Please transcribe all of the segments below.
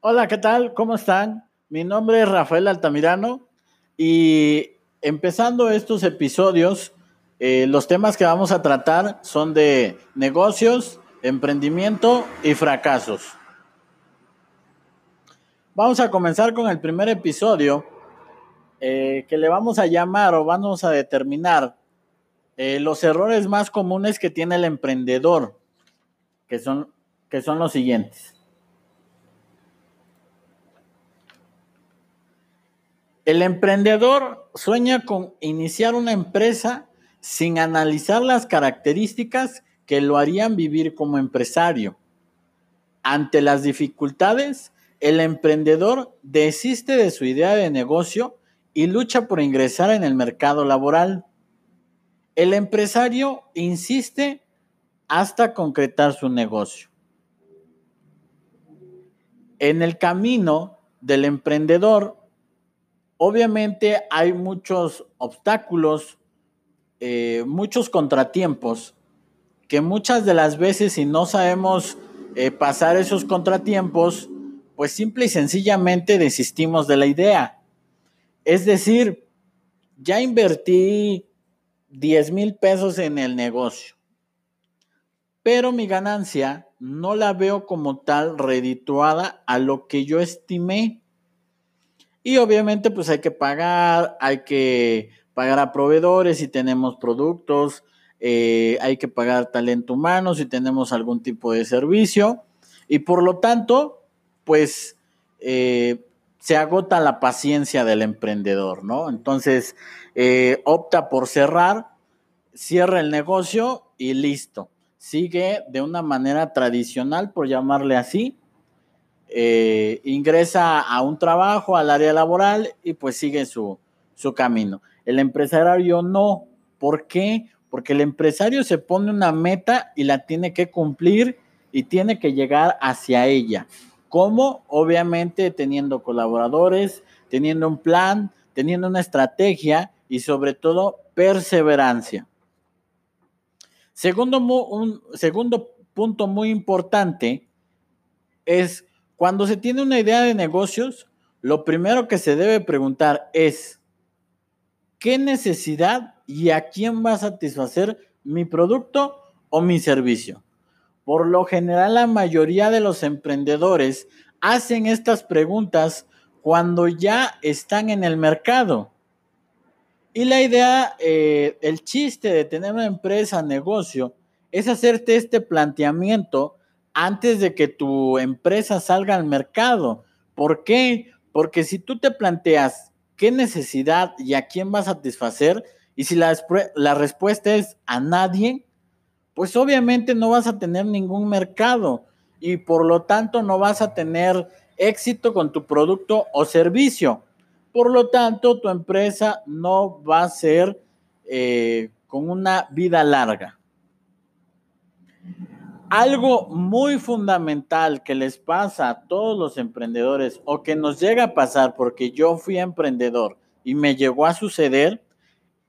Hola, ¿qué tal? ¿Cómo están? Mi nombre es Rafael Altamirano y empezando estos episodios, eh, los temas que vamos a tratar son de negocios, emprendimiento y fracasos. Vamos a comenzar con el primer episodio eh, que le vamos a llamar o vamos a determinar eh, los errores más comunes que tiene el emprendedor, que son, que son los siguientes. El emprendedor sueña con iniciar una empresa sin analizar las características que lo harían vivir como empresario. Ante las dificultades, el emprendedor desiste de su idea de negocio y lucha por ingresar en el mercado laboral. El empresario insiste hasta concretar su negocio. En el camino del emprendedor Obviamente hay muchos obstáculos, eh, muchos contratiempos, que muchas de las veces si no sabemos eh, pasar esos contratiempos, pues simple y sencillamente desistimos de la idea. Es decir, ya invertí 10 mil pesos en el negocio, pero mi ganancia no la veo como tal redituada a lo que yo estimé. Y obviamente pues hay que pagar, hay que pagar a proveedores si tenemos productos, eh, hay que pagar talento humano si tenemos algún tipo de servicio y por lo tanto pues eh, se agota la paciencia del emprendedor, ¿no? Entonces eh, opta por cerrar, cierra el negocio y listo. Sigue de una manera tradicional, por llamarle así, eh, ingresa a un trabajo, al área laboral y pues sigue su, su camino. El empresario no. ¿Por qué? Porque el empresario se pone una meta y la tiene que cumplir y tiene que llegar hacia ella. ¿Cómo? Obviamente teniendo colaboradores, teniendo un plan, teniendo una estrategia y sobre todo perseverancia. Segundo, un segundo punto muy importante es cuando se tiene una idea de negocios, lo primero que se debe preguntar es, ¿qué necesidad y a quién va a satisfacer mi producto o mi servicio? Por lo general, la mayoría de los emprendedores hacen estas preguntas cuando ya están en el mercado. Y la idea, eh, el chiste de tener una empresa, negocio, es hacerte este planteamiento antes de que tu empresa salga al mercado. ¿Por qué? Porque si tú te planteas qué necesidad y a quién va a satisfacer, y si la, respuesta es a nadie, pues obviamente no vas a tener ningún mercado y por lo tanto no vas a tener éxito con tu producto o servicio. Por lo tanto, tu empresa no va a ser eh, con una vida larga. Algo muy fundamental que les pasa a todos los emprendedores o que nos llega a pasar porque yo fui emprendedor y me llegó a suceder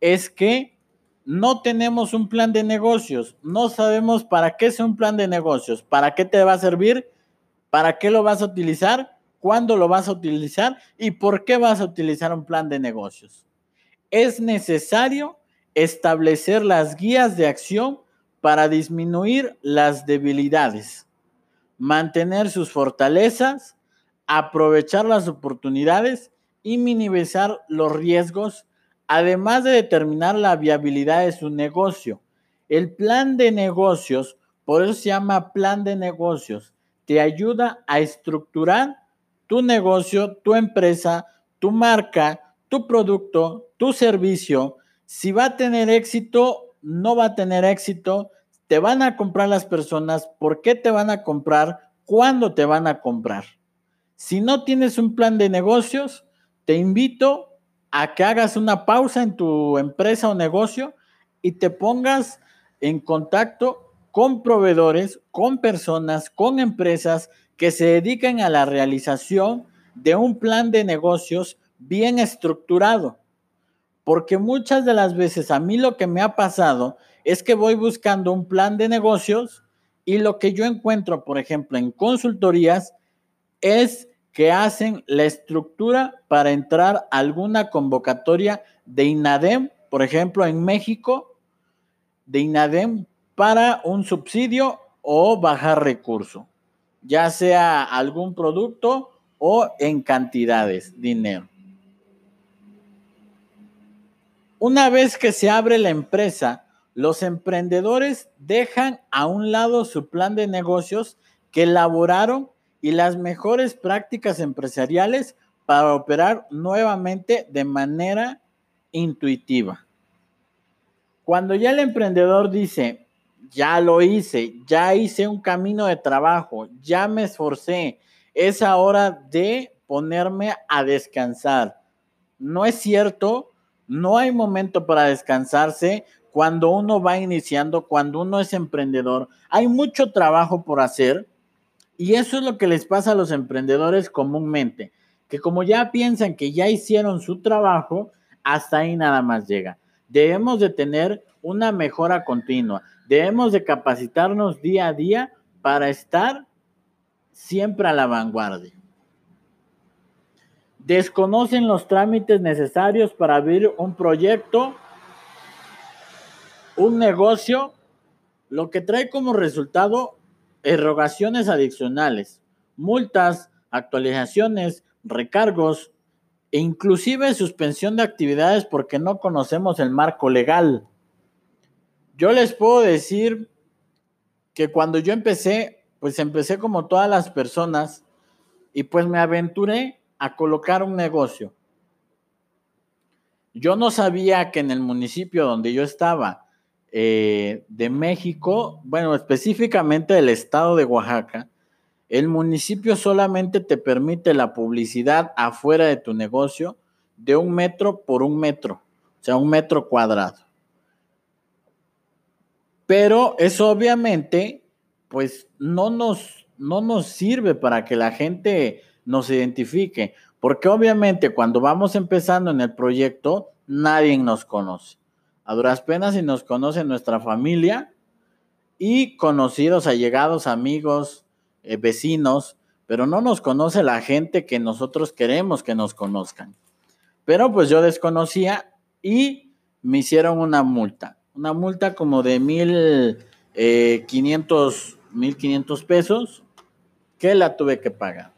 es que no tenemos un plan de negocios, no sabemos para qué es un plan de negocios, para qué te va a servir, para qué lo vas a utilizar, cuándo lo vas a utilizar y por qué vas a utilizar un plan de negocios. Es necesario establecer las guías de acción para disminuir las debilidades, mantener sus fortalezas, aprovechar las oportunidades y minimizar los riesgos, además de determinar la viabilidad de su negocio. El plan de negocios, por eso se llama plan de negocios, te ayuda a estructurar tu negocio, tu empresa, tu marca, tu producto, tu servicio, si va a tener éxito no va a tener éxito, te van a comprar las personas, ¿por qué te van a comprar? ¿Cuándo te van a comprar? Si no tienes un plan de negocios, te invito a que hagas una pausa en tu empresa o negocio y te pongas en contacto con proveedores, con personas, con empresas que se dedican a la realización de un plan de negocios bien estructurado. Porque muchas de las veces a mí lo que me ha pasado es que voy buscando un plan de negocios y lo que yo encuentro, por ejemplo, en consultorías es que hacen la estructura para entrar a alguna convocatoria de INADEM, por ejemplo, en México, de INADEM para un subsidio o bajar recurso, ya sea algún producto o en cantidades, dinero. Una vez que se abre la empresa, los emprendedores dejan a un lado su plan de negocios que elaboraron y las mejores prácticas empresariales para operar nuevamente de manera intuitiva. Cuando ya el emprendedor dice, ya lo hice, ya hice un camino de trabajo, ya me esforcé, es hora de ponerme a descansar. No es cierto, no hay momento para descansarse cuando uno va iniciando, cuando uno es emprendedor. Hay mucho trabajo por hacer y eso es lo que les pasa a los emprendedores comúnmente, que como ya piensan que ya hicieron su trabajo, hasta ahí nada más llega. Debemos de tener una mejora continua. Debemos de capacitarnos día a día para estar siempre a la vanguardia. Desconocen los trámites necesarios para abrir un proyecto, un negocio, lo que trae como resultado erogaciones adicionales, multas, actualizaciones, recargos, e inclusive suspensión de actividades porque no conocemos el marco legal. Yo les puedo decir que cuando yo empecé, pues empecé como todas las personas y pues me aventuré a colocar un negocio. Yo no sabía que en el municipio donde yo estaba, eh, de México, bueno, específicamente del estado de Oaxaca, el municipio solamente te permite la publicidad afuera de tu negocio de un metro por un metro, o sea, un metro cuadrado. Pero eso obviamente, pues no nos, no nos sirve para que la gente nos identifique, porque obviamente cuando vamos empezando en el proyecto, nadie nos conoce. A duras penas y nos conoce nuestra familia y conocidos, allegados, amigos, eh, vecinos, pero no nos conoce la gente que nosotros queremos que nos conozcan. Pero pues yo desconocía y me hicieron una multa, una multa como de mil eh, quinientos, mil quinientos pesos que la tuve que pagar.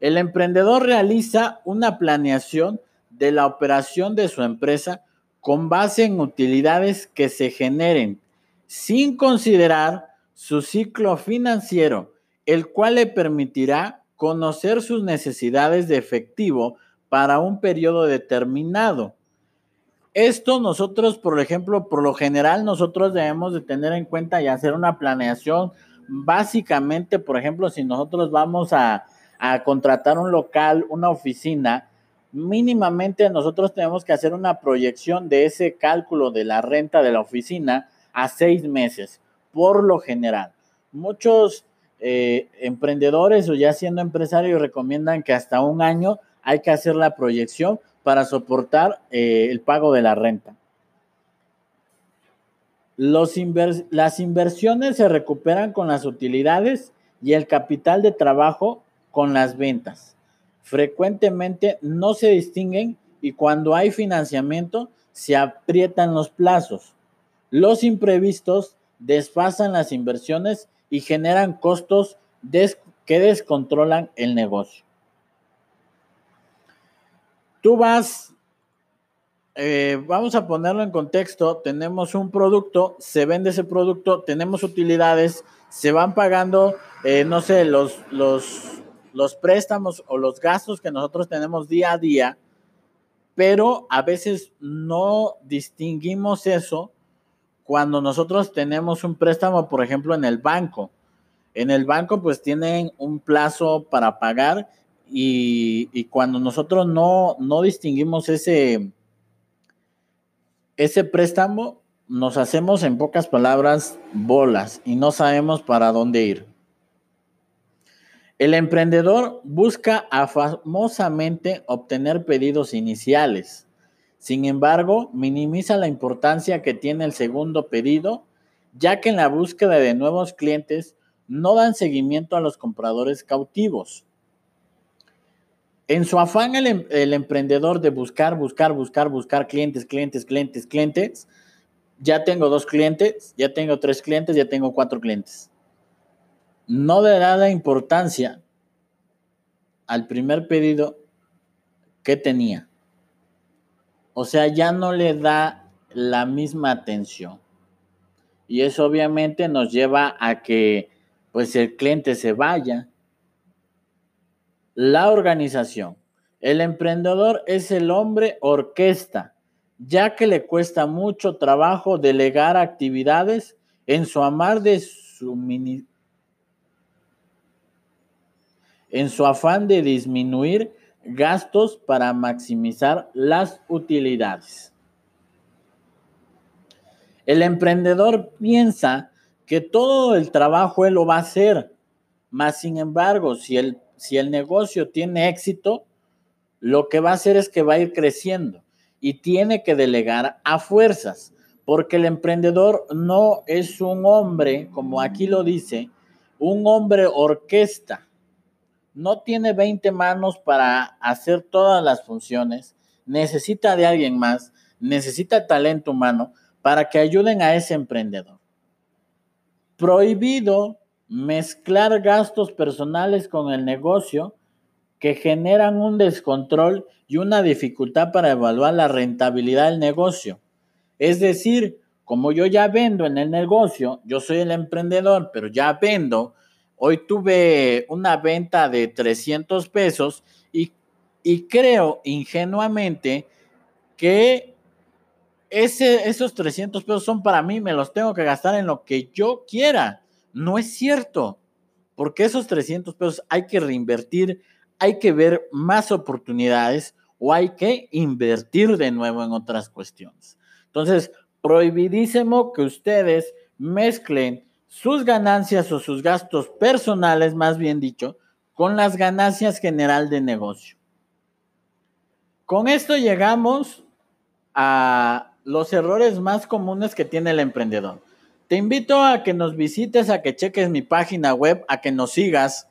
El emprendedor realiza una planeación de la operación de su empresa con base en utilidades que se generen sin considerar su ciclo financiero, el cual le permitirá conocer sus necesidades de efectivo para un periodo determinado. Esto nosotros, por ejemplo, por lo general, nosotros debemos de tener en cuenta y hacer una planeación. Básicamente, por ejemplo, si nosotros vamos a, a contratar un local, una oficina, mínimamente nosotros tenemos que hacer una proyección de ese cálculo de la renta de la oficina a seis meses por lo general. Muchos eh, emprendedores o ya siendo empresarios recomiendan que hasta un año hay que hacer la proyección para soportar eh, el pago de la renta. las inversiones se recuperan con las utilidades y el capital de trabajo con las ventas. Frecuentemente no se distinguen y cuando hay financiamiento se aprietan los plazos. Los imprevistos desfasan las inversiones y generan costos que descontrolan el negocio. Tú vas, eh, vamos a ponerlo en contexto, tenemos un producto, se vende ese producto, tenemos utilidades, se van pagando, eh, no sé, los, los, los préstamos o los gastos que nosotros tenemos día a día, pero a veces no distinguimos eso cuando nosotros tenemos un préstamo, por ejemplo, en el banco. En el banco pues tienen un plazo para pagar y, cuando nosotros no, no distinguimos ese, ese préstamo, nos hacemos en pocas palabras bolas y no sabemos para dónde ir. El emprendedor busca afamosamente obtener pedidos iniciales sin embargo, minimiza la importancia que tiene el segundo pedido, ya que en la búsqueda de nuevos clientes no dan seguimiento a los compradores cautivos. En su afán el, em, emprendedor de buscar, buscar, buscar, buscar clientes, clientes, clientes, clientes, ya tengo dos clientes, ya tengo tres clientes, ya tengo cuatro clientes. No le da la importancia al primer pedido que tenía. O sea, ya no le da la misma atención. Y eso obviamente nos lleva a que pues el cliente se vaya. La organización. El emprendedor es el hombre orquesta, ya que le cuesta mucho trabajo delegar actividades en su amar de suministro en su afán de disminuir gastos para maximizar las utilidades. El emprendedor piensa que todo el trabajo él lo va a hacer, más sin embargo, si el, si el negocio tiene éxito, lo que va a hacer es que va a ir creciendo y tiene que delegar a fuerzas, porque el emprendedor no es un hombre, como aquí lo dice, un hombre orquesta no tiene 20 manos para hacer todas las funciones, necesita de alguien más, necesita talento humano para que ayuden a ese emprendedor. Prohibido mezclar gastos personales con el negocio que generan un descontrol y una dificultad para evaluar la rentabilidad del negocio. Es decir, como yo ya vendo en el negocio, yo soy el emprendedor, pero ya vendo, Hoy tuve una venta de 300 pesos y, creo ingenuamente que ese, esos 300 pesos son para mí, me los tengo que gastar en lo que yo quiera. No es cierto, porque esos 300 pesos hay que reinvertir, hay que ver más oportunidades o hay que invertir de nuevo en otras cuestiones. Entonces, prohibidísimo que ustedes mezclen sus ganancias o sus gastos personales, más bien dicho, con las ganancias general de negocio. Con esto llegamos a los errores más comunes que tiene el emprendedor. Te invito a que nos visites, a que cheques mi página web, a que nos sigas.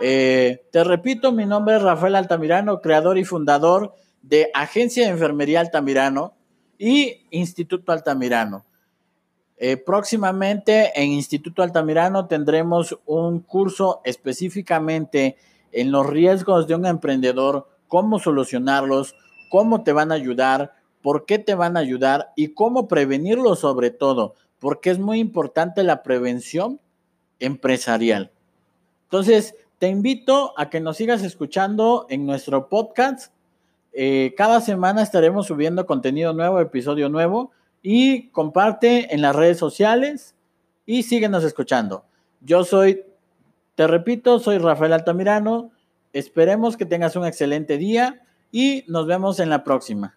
Eh, te repito, mi nombre es Rafael Altamirano, creador y fundador de Agencia de Enfermería Altamirano y Instituto Altamirano. Eh, próximamente en Instituto Altamirano tendremos un curso específicamente en los riesgos de un emprendedor, cómo solucionarlos, cómo te van a ayudar, por qué te van a ayudar y cómo prevenirlos sobre todo, porque es muy importante la prevención empresarial. Entonces, te invito a que nos sigas escuchando en nuestro podcast. Eh, cada semana estaremos subiendo contenido nuevo, episodio nuevo y comparte en las redes sociales y síguenos escuchando. Yo soy, te repito, soy Rafael Altamirano. Esperemos que tengas un excelente día y nos vemos en la próxima.